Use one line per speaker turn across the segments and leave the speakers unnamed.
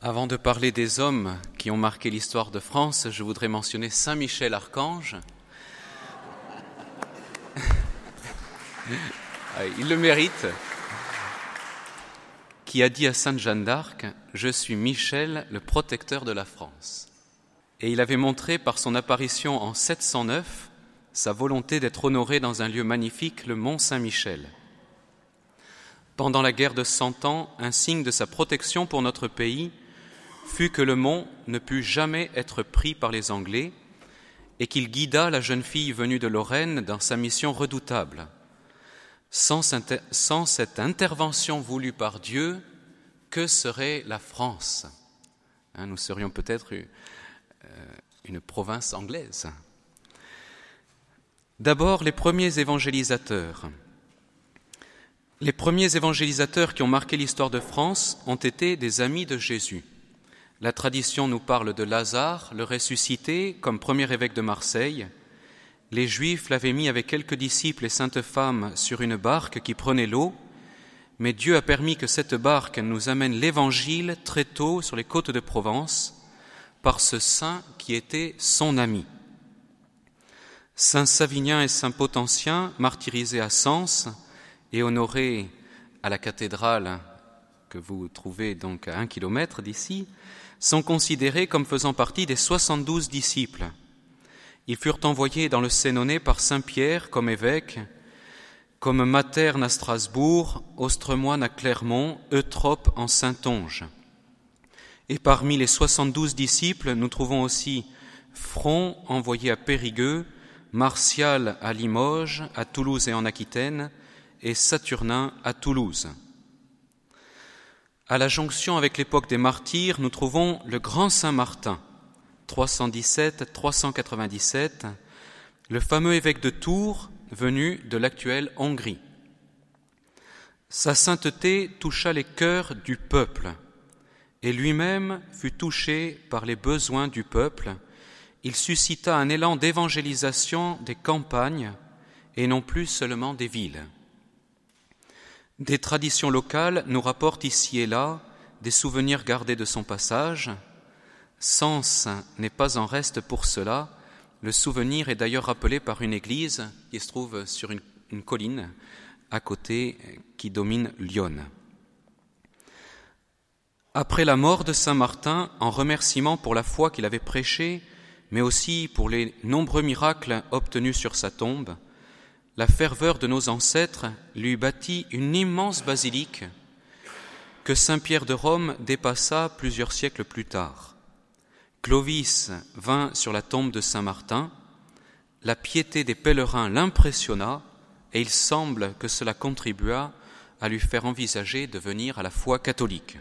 Avant de parler des hommes qui ont marqué l'histoire de France, je voudrais mentionner Saint Michel Archange. Il le mérite. Qui a dit à Sainte Jeanne d'Arc Je suis Michel, le protecteur de la France. Et il avait montré par son apparition en 709 sa volonté d'être honoré dans un lieu magnifique, le Mont Saint-Michel. Pendant la guerre de Cent Ans, un signe de sa protection pour notre pays fut que le mont ne put jamais être pris par les Anglais et qu'il guida la jeune fille venue de Lorraine dans sa mission redoutable. Sans, cette intervention voulue par Dieu, que serait la France? Hein, Nous serions peut-être euh, une province anglaise. D'abord, les premiers évangélisateurs. Les premiers évangélisateurs qui ont marqué l'histoire de France ont été des amis de Jésus. La tradition nous parle de Lazare, le ressuscité, comme premier évêque de Marseille. Les Juifs l'avaient mis avec quelques disciples et saintes femmes sur une barque qui prenait l'eau, mais Dieu a permis que cette barque nous amène l'Évangile très tôt sur les côtes de Provence par ce saint qui était son ami. Saint Savinien et Saint Potentien, martyrisés à Sens, et honoré à la cathédrale que vous trouvez donc à un kilomètre d'ici, sont considérés comme faisant partie des soixante-douze disciples. Ils furent envoyés dans le Sénonais par Saint Pierre comme évêque, comme Materne à Strasbourg, Ostremoine à Clermont, Eutrope en Saintonge. Et parmi les soixante-douze disciples, nous trouvons aussi Front envoyé à Périgueux, Martial à Limoges, à Toulouse et en Aquitaine, et Saturnin à Toulouse. À la jonction avec l'époque des martyrs, nous trouvons le grand Saint Martin, 317-397, le fameux évêque de Tours venu de l'actuelle Hongrie. Sa sainteté toucha les cœurs du peuple, et lui-même fut touché par les besoins du peuple. Il suscita un élan d'évangélisation des campagnes et non plus seulement des villes. Des traditions locales nous rapportent ici et là des souvenirs gardés de son passage. Sens n'est pas en reste pour cela. Le souvenir est d'ailleurs rappelé par une église qui se trouve sur une, colline à côté qui domine Lyon. Après la mort de Saint Martin, en remerciement pour la foi qu'il avait prêchée, mais aussi pour les nombreux miracles obtenus sur sa tombe, la ferveur de nos ancêtres lui bâtit une immense basilique que Saint Pierre de Rome dépassa plusieurs siècles plus tard. Clovis vint sur la tombe de Saint Martin, la piété des pèlerins l'impressionna et il semble que cela contribua à lui faire envisager de venir à la foi catholique.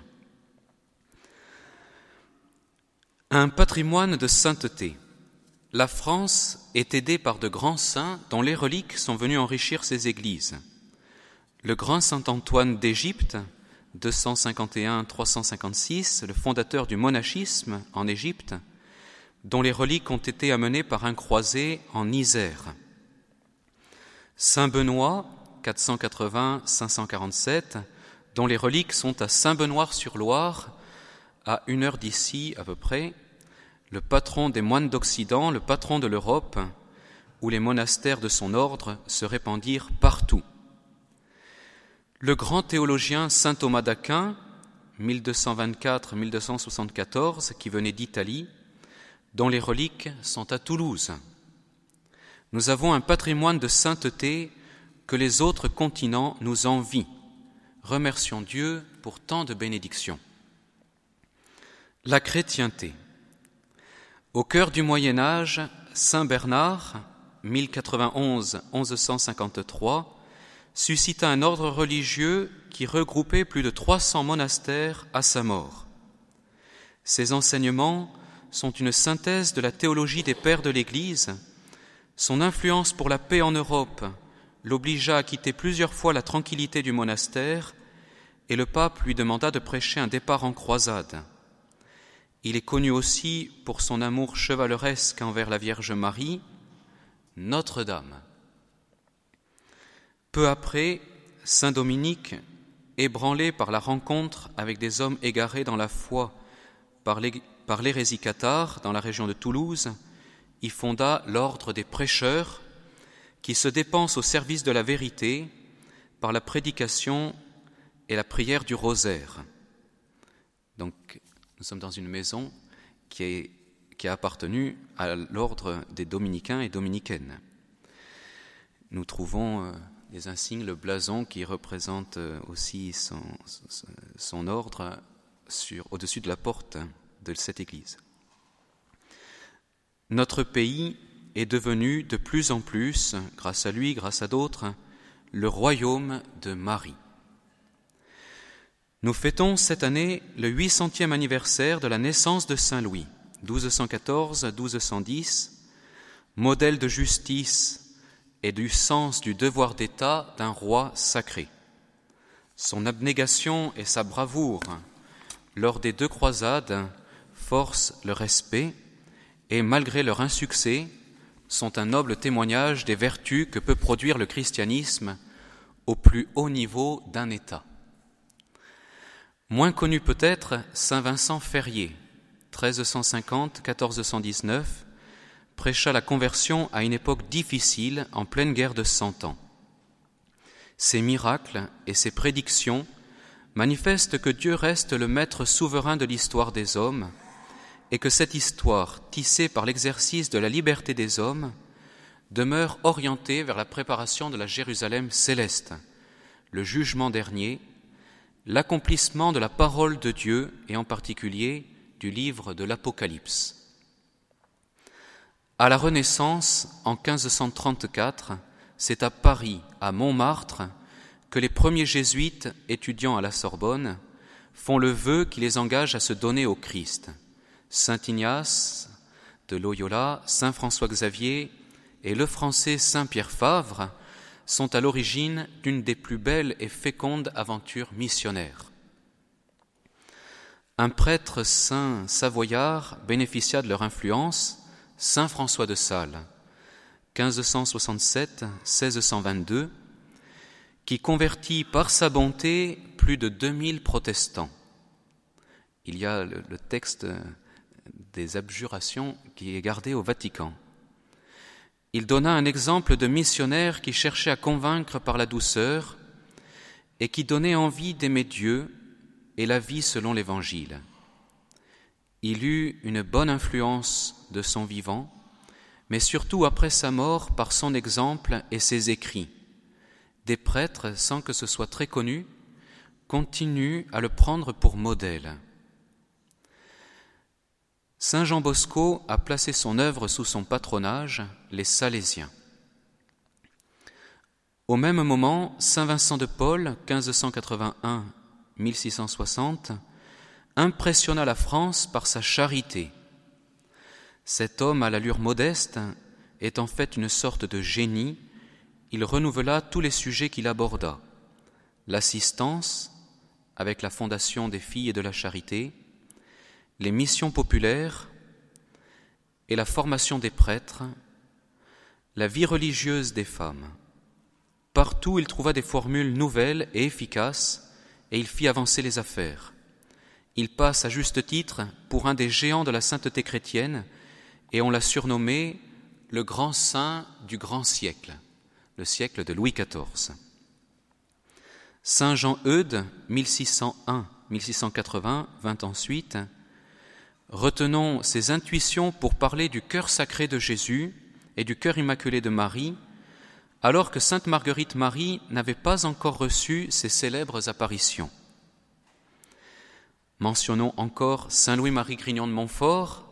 Un patrimoine de sainteté la France est aidée par de grands saints dont les reliques sont venues enrichir ses églises. Le grand saint Antoine d'Égypte, 251-356, le fondateur du monachisme en Égypte, dont les reliques ont été amenées par un croisé en Isère. Saint Benoît, 480-547, dont les reliques sont à Saint-Benoît-sur-Loire, à une heure d'ici à peu près, le patron des moines d'Occident, le patron de l'Europe, où les monastères de son ordre se répandirent partout. Le grand théologien saint Thomas d'Aquin, 1224-1274, qui venait d'Italie, dont les reliques sont à Toulouse. Nous avons un patrimoine de sainteté que les autres continents nous envient. Remercions Dieu pour tant de bénédictions. La chrétienté. Au cœur du Moyen Âge, Saint Bernard, 1091-1153, suscita un ordre religieux qui regroupait plus de 300 monastères à sa mort. Ses enseignements sont une synthèse de la théologie des pères de l'Église. Son influence pour la paix en Europe l'obligea à quitter plusieurs fois la tranquillité du monastère et le pape lui demanda de prêcher un départ en croisade. Il est connu aussi pour son amour chevaleresque envers la Vierge Marie, Notre-Dame. Peu après, Saint Dominique, ébranlé par la rencontre avec des hommes égarés dans la foi par l'hérésie cathare dans la région de Toulouse, y fonda l'ordre des prêcheurs qui se dépensent au service de la vérité par la prédication et la prière du rosaire. Donc, nous sommes dans une maison qui, a appartenu à l'ordre des dominicains et dominicaines. Nous trouvons euh, des insignes, le blason qui représente euh, aussi son ordre au-dessus de la porte de cette église. Notre pays est devenu de plus en plus, grâce à lui, grâce à d'autres, le royaume de Marie. Nous fêtons cette année le 800e anniversaire de la naissance de Saint Louis, 1214-1210, modèle de justice et du sens du devoir d'État d'un roi sacré. Son abnégation et sa bravoure lors des deux croisades forcent le respect et malgré leur insuccès, sont un noble témoignage des vertus que peut produire le christianisme au plus haut niveau d'un État. Moins connu peut-être, Saint Vincent Ferrier, 1350-1419, prêcha la conversion à une époque difficile en pleine guerre de Cent Ans. Ses miracles et ses prédictions manifestent que Dieu reste le maître souverain de l'histoire des hommes et que cette histoire, tissée par l'exercice de la liberté des hommes, demeure orientée vers la préparation de la Jérusalem céleste, le jugement dernier, l'accomplissement de la parole de Dieu et en particulier du livre de l'Apocalypse. À la Renaissance, en 1534, c'est à Paris, à Montmartre, que les premiers jésuites étudiants à la Sorbonne font le vœu qui les engage à se donner au Christ. Saint Ignace de Loyola, Saint François Xavier et le français Saint Pierre Favre sont à l'origine d'une des plus belles et fécondes aventures missionnaires. Un prêtre saint savoyard bénéficia de leur influence, Saint François de Sales, 1567-1622, qui convertit par sa bonté plus de 2000 protestants. Il y a le, le texte des abjurations qui est gardé au Vatican. Il donna un exemple de missionnaire qui cherchait à convaincre par la douceur et qui donnait envie d'aimer Dieu et la vie selon l'Évangile. Il eut une bonne influence de son vivant, mais surtout après sa mort par son exemple et ses écrits. Des prêtres, sans que ce soit très connu, continuent à le prendre pour modèle. Saint Jean Bosco a placé son œuvre sous son patronage, les Salésiens. Au même moment, Saint Vincent de Paul, 1581-1660, impressionna la France par sa charité. Cet homme à l'allure modeste est en fait une sorte de génie, il renouvela tous les sujets qu'il aborda l'assistance, avec la fondation des filles et de la charité, les missions populaires et la formation des prêtres, la vie religieuse des femmes. Partout il trouva des formules nouvelles et efficaces et il fit avancer les affaires. Il passe à juste titre pour un des géants de la sainteté chrétienne et on l'a surnommé le grand saint du grand siècle, le siècle de Louis XIV. Saint Jean Eudes, 1601-1680, vint ensuite Retenons ces intuitions pour parler du cœur sacré de Jésus et du cœur immaculé de Marie, alors que Sainte Marguerite Marie n'avait pas encore reçu ces célèbres apparitions. Mentionnons encore Saint Louis-Marie Grignon de Montfort,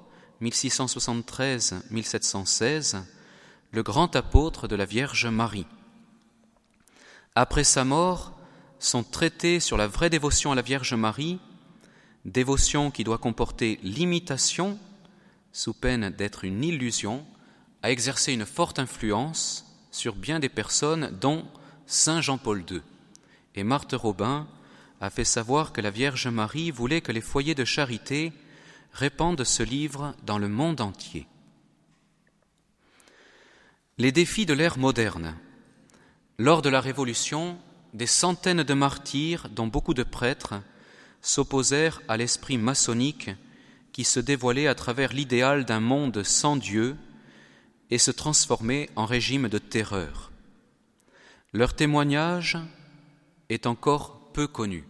1673-1716, le grand apôtre de la Vierge Marie. Après sa mort, son traité sur la vraie dévotion à la Vierge Marie dévotion qui doit comporter l'imitation, sous peine d'être une illusion, a exercé une forte influence sur bien des personnes, dont Saint Jean-Paul II. Et Marthe Robin a fait savoir que la Vierge Marie voulait que les foyers de charité répandent ce livre dans le monde entier. Les défis de l'ère moderne. Lors de la Révolution, des centaines de martyrs, dont beaucoup de prêtres, s'opposèrent à l'esprit maçonnique qui se dévoilait à travers l'idéal d'un monde sans Dieu et se transformait en régime de terreur. Leur témoignage est encore peu connu.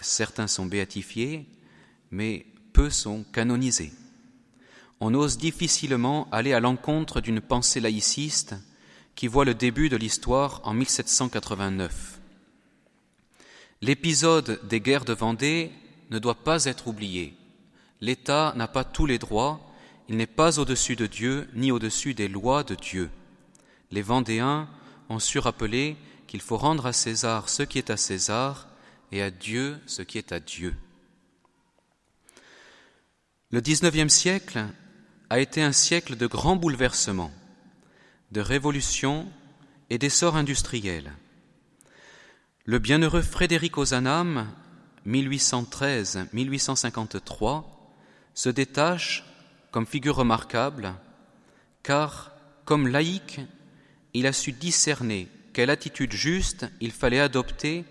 Certains sont béatifiés, mais peu sont canonisés. On ose difficilement aller à l'encontre d'une pensée laïciste qui voit le début de l'histoire en 1789. L'épisode des guerres de Vendée ne doit pas être oublié. L'État n'a pas tous les droits, il n'est pas au-dessus de Dieu ni au-dessus des lois de Dieu. Les Vendéens ont su rappeler qu'il faut rendre à César ce qui est à César et à Dieu ce qui est à Dieu. Le XIXe siècle a été un siècle de grands bouleversements, de révolutions et d'essor industriel. Le bienheureux Frédéric Ozanam, 1813-1853, se détache comme figure remarquable, car, comme laïque, il a su discerner quelle attitude juste il fallait adopter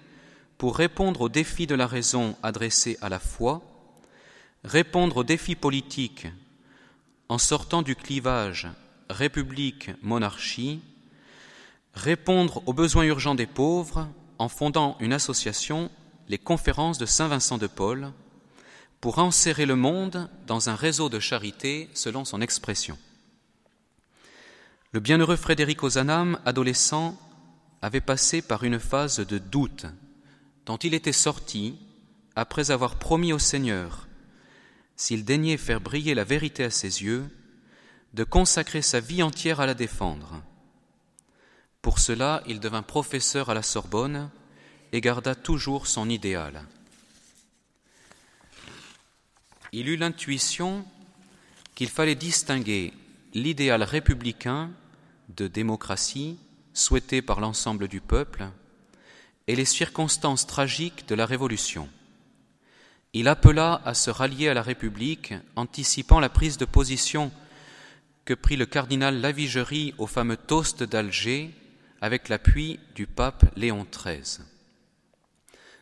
pour répondre aux défis de la raison adressés à la foi, répondre aux défis politiques en sortant du clivage République-monarchie, répondre aux besoins urgents des pauvres en fondant une association, les conférences de Saint Vincent de Paul, pour enserrer le monde dans un réseau de charité selon son expression. Le bienheureux Frédéric Ozanam, adolescent, avait passé par une phase de doute dont il était sorti après avoir promis au Seigneur, s'il daignait faire briller la vérité à ses yeux, de consacrer sa vie entière à la défendre. Pour cela, il devint professeur à la Sorbonne et garda toujours son idéal il eut l'intuition qu'il fallait distinguer l'idéal républicain de démocratie souhaité par l'ensemble du peuple et les circonstances tragiques de la Révolution. Il appela à se rallier à la République, anticipant la prise de position que prit le cardinal Lavigerie au fameux toast d'Alger avec l'appui du pape Léon XIII.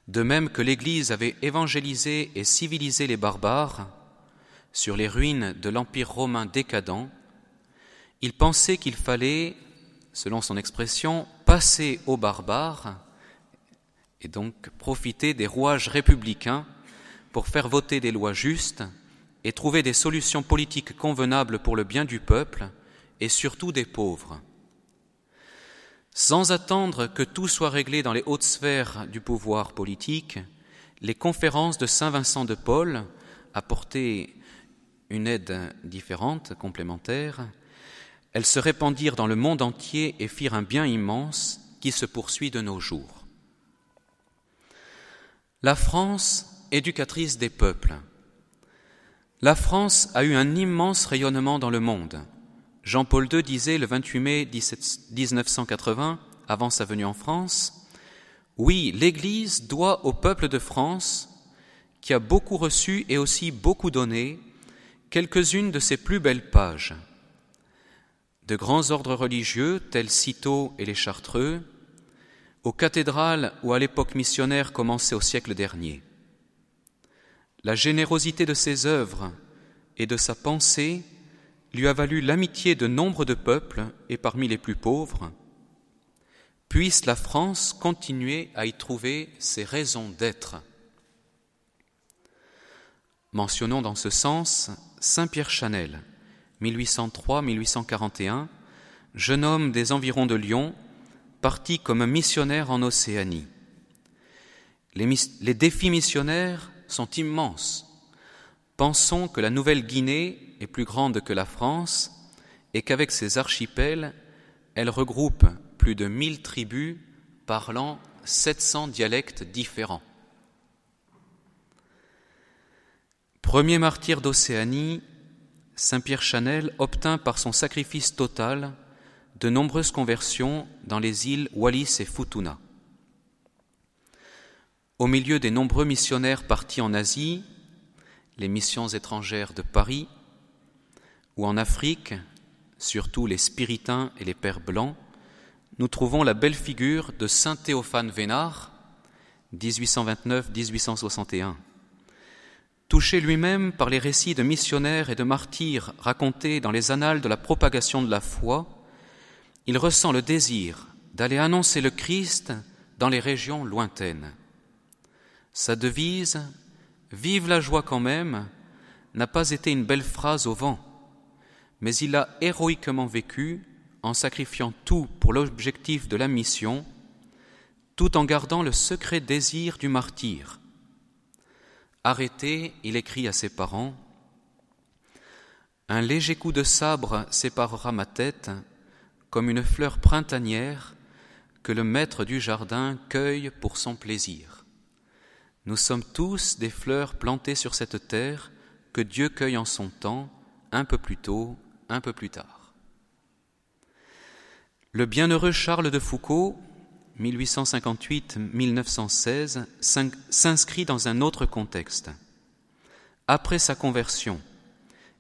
De même que l'Église avait évangélisé et civilisé les barbares sur les ruines de l'Empire romain décadent, il pensait qu'il fallait, selon son expression, passer aux barbares et donc profiter des rouages républicains pour faire voter des lois justes et trouver des solutions politiques convenables pour le bien du peuple et surtout des pauvres. Sans attendre que tout soit réglé dans les hautes sphères du pouvoir politique, les conférences de Saint Vincent de Paul apportaient une aide différente, complémentaire. Elles se répandirent dans le monde entier et firent un bien immense qui se poursuit de nos jours. La France, éducatrice des peuples. La France a eu un immense rayonnement dans le monde. Jean-Paul II disait le 28 mai 1980, avant sa venue en France, Oui, l'Église doit au peuple de France, qui a beaucoup reçu et aussi beaucoup donné, quelques-unes de ses plus belles pages. De grands ordres religieux, tels Cîteaux et les Chartreux, aux cathédrales où à l'époque missionnaire commençait au siècle dernier. La générosité de ses œuvres et de sa pensée lui a valu l'amitié de nombre de peuples et parmi les plus pauvres, puisse la France continuer à y trouver ses raisons d'être. Mentionnons dans ce sens Saint Pierre Chanel, 1803-1841, jeune homme des environs de Lyon, parti comme missionnaire en Océanie. Les, les défis missionnaires sont immenses. Pensons que la Nouvelle-Guinée est plus grande que la France et qu'avec ses archipels, elle regroupe plus de mille tribus parlant 700 dialectes différents. Premier martyr d'Océanie, Saint Pierre Chanel obtint par son sacrifice total de nombreuses conversions dans les îles Wallis et Futuna. Au milieu des nombreux missionnaires partis en Asie, les missions étrangères de Paris, en Afrique, surtout les Spiritains et les Pères Blancs, nous trouvons la belle figure de Saint Théophane Vénard, 1829-1861. Touché lui-même par les récits de missionnaires et de martyrs racontés dans les annales de la propagation de la foi, il ressent le désir d'aller annoncer le Christ dans les régions lointaines. Sa devise Vive la joie quand même n'a pas été une belle phrase au vent, mais il l'a héroïquement vécu en sacrifiant tout pour l'objectif de la mission, tout en gardant le secret désir du martyr. Arrêté, il écrit à ses parents Un léger coup de sabre séparera ma tête, comme une fleur printanière que le maître du jardin cueille pour son plaisir. Nous sommes tous des fleurs plantées sur cette terre que Dieu cueille en son temps, un peu plus tôt, un peu plus tard. Le bienheureux Charles de Foucault, 1858-1916, s'inscrit dans un autre contexte. Après sa conversion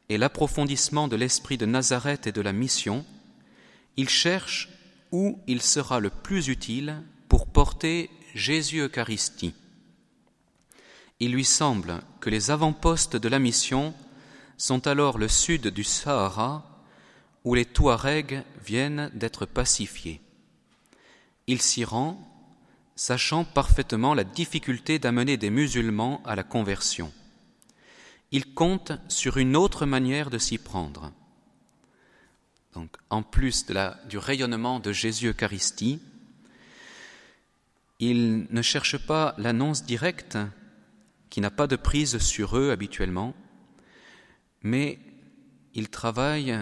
et l'approfondissement de l'esprit de Nazareth et de la mission, il cherche où il sera le plus utile pour porter Jésus Eucharistie. Il lui semble que les avant-postes de la mission sont alors le sud du Sahara, où les Touaregs viennent d'être pacifiés. Il s'y rend, sachant parfaitement la difficulté d'amener des musulmans à la conversion. Il compte sur une autre manière de s'y prendre. Donc, en plus du rayonnement de Jésus Eucharistie, il ne cherche pas l'annonce directe qui n'a pas de prise sur eux habituellement, mais il travaille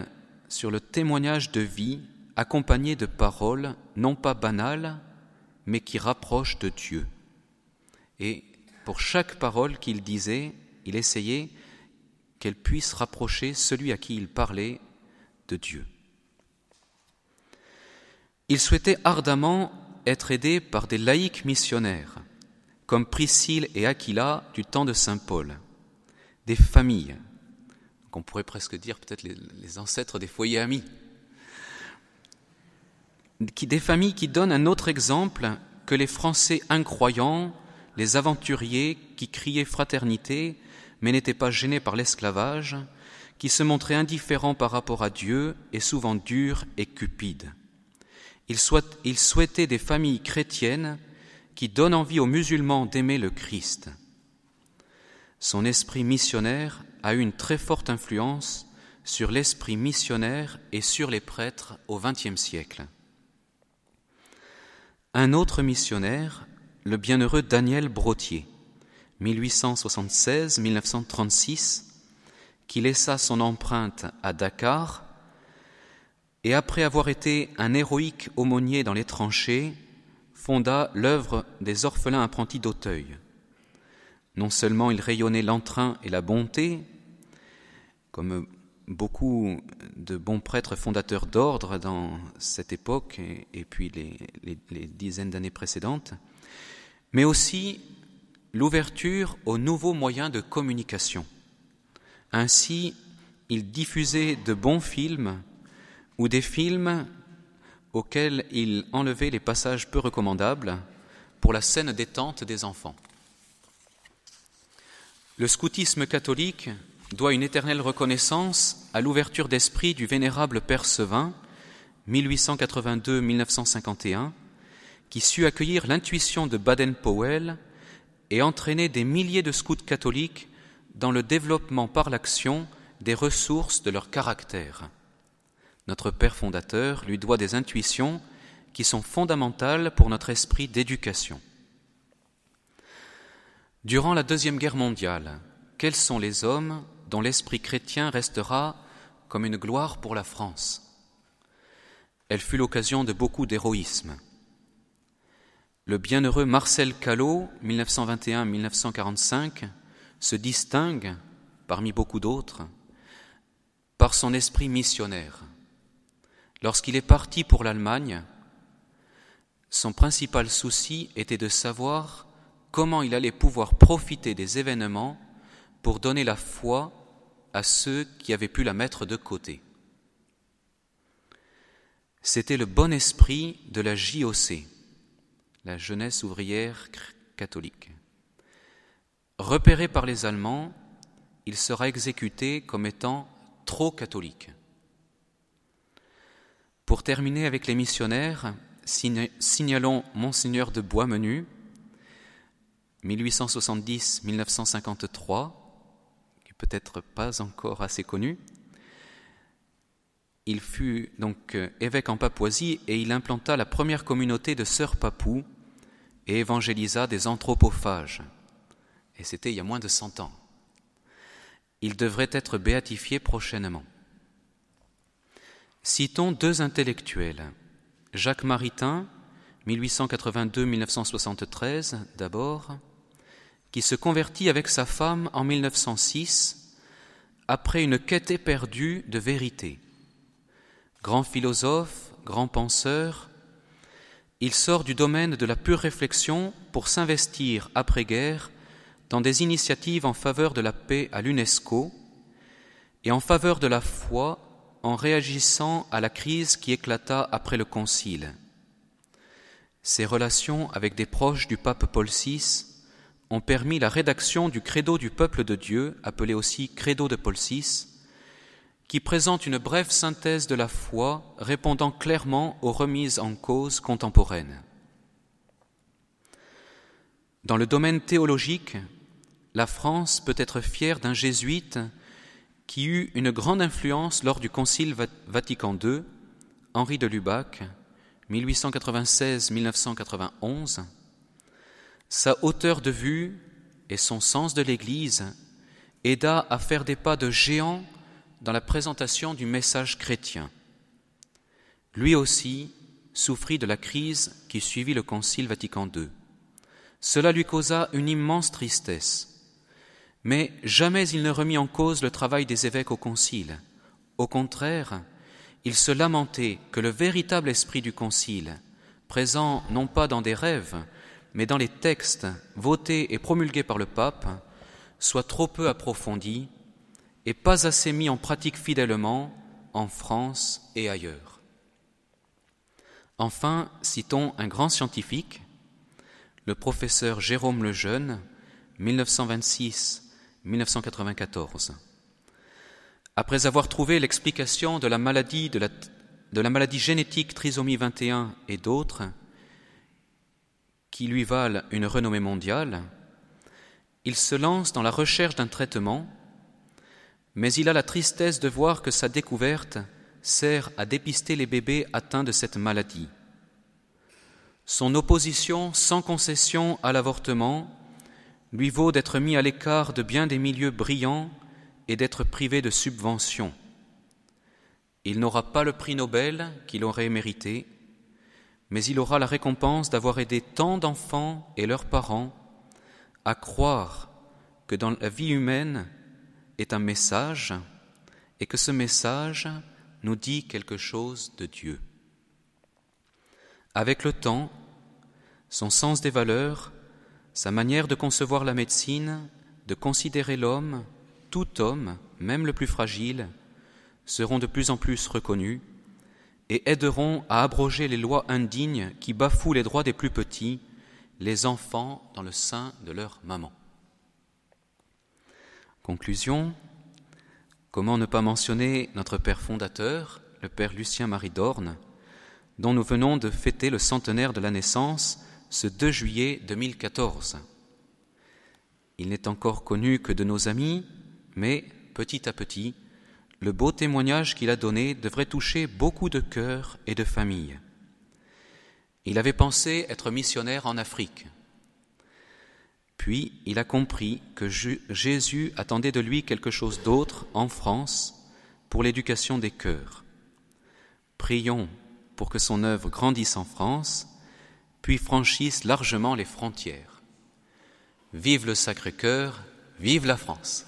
sur le témoignage de vie accompagné de paroles non pas banales, mais qui rapprochent de Dieu. Et pour chaque parole qu'il disait, il essayait qu'elle puisse rapprocher celui à qui il parlait de Dieu. Il souhaitait ardemment être aidé par des laïcs missionnaires, comme Priscille et Aquila du temps de Saint Paul, des familles, qu'on pourrait presque dire peut-être les, ancêtres des foyers amis, des familles qui donnent un autre exemple que les Français incroyants, les aventuriers qui criaient fraternité mais n'étaient pas gênés par l'esclavage, qui se montraient indifférents par rapport à Dieu et souvent durs et cupides. Il, souhaitait des familles chrétiennes qui donnent envie aux musulmans d'aimer le Christ. Son esprit missionnaire a eu une très forte influence sur l'esprit missionnaire et sur les prêtres au XXe siècle. Un autre missionnaire, le bienheureux Daniel Brotier, 1876-1936, qui laissa son empreinte à Dakar et après avoir été un héroïque aumônier dans les tranchées, fonda l'œuvre des orphelins apprentis d'Auteuil. Non seulement il rayonnait l'entrain et la bonté, comme beaucoup de bons prêtres fondateurs d'ordre dans cette époque et, puis les, dizaines d'années précédentes, mais aussi l'ouverture aux nouveaux moyens de communication. Ainsi, il diffusait de bons films ou des films auxquels il enlevait les passages peu recommandables pour la scène détente des enfants. Le scoutisme catholique doit une éternelle reconnaissance à l'ouverture d'esprit du vénérable Père Sevin, 1882-1951, qui sut accueillir l'intuition de Baden-Powell et entraîner des milliers de scouts catholiques dans le développement par l'action des ressources de leur caractère. Notre Père fondateur lui doit des intuitions qui sont fondamentales pour notre esprit d'éducation. Durant la Deuxième Guerre mondiale, quels sont les hommes dont l'esprit chrétien restera comme une gloire pour la France Elle fut l'occasion de beaucoup d'héroïsme. Le bienheureux Marcel Callot, 1921-1945, se distingue, parmi beaucoup d'autres, par son esprit missionnaire. Lorsqu'il est parti pour l'Allemagne, son principal souci était de savoir comment il allait pouvoir profiter des événements pour donner la foi à ceux qui avaient pu la mettre de côté. C'était le bon esprit de la JOC, la jeunesse ouvrière catholique. Repéré par les Allemands, il sera exécuté comme étant trop catholique. Pour terminer avec les missionnaires, signalons Monseigneur de Boismenu, 1870-1953, qui peut-être pas encore assez connu. Il fut donc euh, évêque en Papouasie et il implanta la première communauté de sœurs papous et évangélisa des anthropophages. Et c'était il y a moins de cent ans. Il devrait être béatifié prochainement. Citons deux intellectuels. Jacques Maritain, 1882-1973 d'abord, qui se convertit avec sa femme en 1906 après une quête éperdue de vérité. Grand philosophe, grand penseur, il sort du domaine de la pure réflexion pour s'investir après-guerre dans des initiatives en faveur de la paix à l'UNESCO et en faveur de la foi en réagissant à la crise qui éclata après le Concile. Ses relations avec des proches du pape Paul VI ont permis la rédaction du Credo du peuple de Dieu, appelé aussi Credo de Paul VI, qui présente une brève synthèse de la foi répondant clairement aux remises en cause contemporaines. Dans le domaine théologique, la France peut être fière d'un jésuite qui eut une grande influence lors du Concile Vatican II, Henri de Lubac, 1896-1991. Sa hauteur de vue et son sens de l'Église aida à faire des pas de géant dans la présentation du message chrétien. Lui aussi souffrit de la crise qui suivit le Concile Vatican II. Cela lui causa une immense tristesse. Mais jamais il ne remit en cause le travail des évêques au Concile. Au contraire, il se lamentait que le véritable esprit du Concile, présent non pas dans des rêves, mais dans les textes votés et promulgués par le pape, soit trop peu approfondi et pas assez mis en pratique fidèlement en France et ailleurs. Enfin, citons un grand scientifique, le professeur Jérôme Lejeune, 1926-1994. Après avoir trouvé l'explication de la maladie de la, de la maladie génétique trisomie 21 et d'autres, qui lui valent une renommée mondiale, il se lance dans la recherche d'un traitement mais il a la tristesse de voir que sa découverte sert à dépister les bébés atteints de cette maladie. Son opposition sans concession à l'avortement lui vaut d'être mis à l'écart de bien des milieux brillants et d'être privé de subventions. Il n'aura pas le prix Nobel qu'il aurait mérité, mais il aura la récompense d'avoir aidé tant d'enfants et leurs parents à croire que dans la vie humaine, est un message et que ce message nous dit quelque chose de Dieu. Avec le temps, son sens des valeurs, sa manière de concevoir la médecine, de considérer l'homme, tout homme, même le plus fragile, seront de plus en plus reconnus et aideront à abroger les lois indignes qui bafouent les droits des plus petits, les enfants dans le sein de leur maman. Conclusion Comment ne pas mentionner notre Père fondateur, le Père Lucien-Marie Dorne, dont nous venons de fêter le centenaire de la naissance ce 2 juillet 2014 Il n'est encore connu que de nos amis, mais petit à petit, le beau témoignage qu'il a donné devrait toucher beaucoup de cœurs et de familles. Il avait pensé être missionnaire en Afrique. Puis il a compris que Jésus attendait de lui quelque chose d'autre en France pour l'éducation des cœurs. Prions pour que son œuvre grandisse en France, puis franchisse largement les frontières. Vive le Sacré-Cœur, vive la France.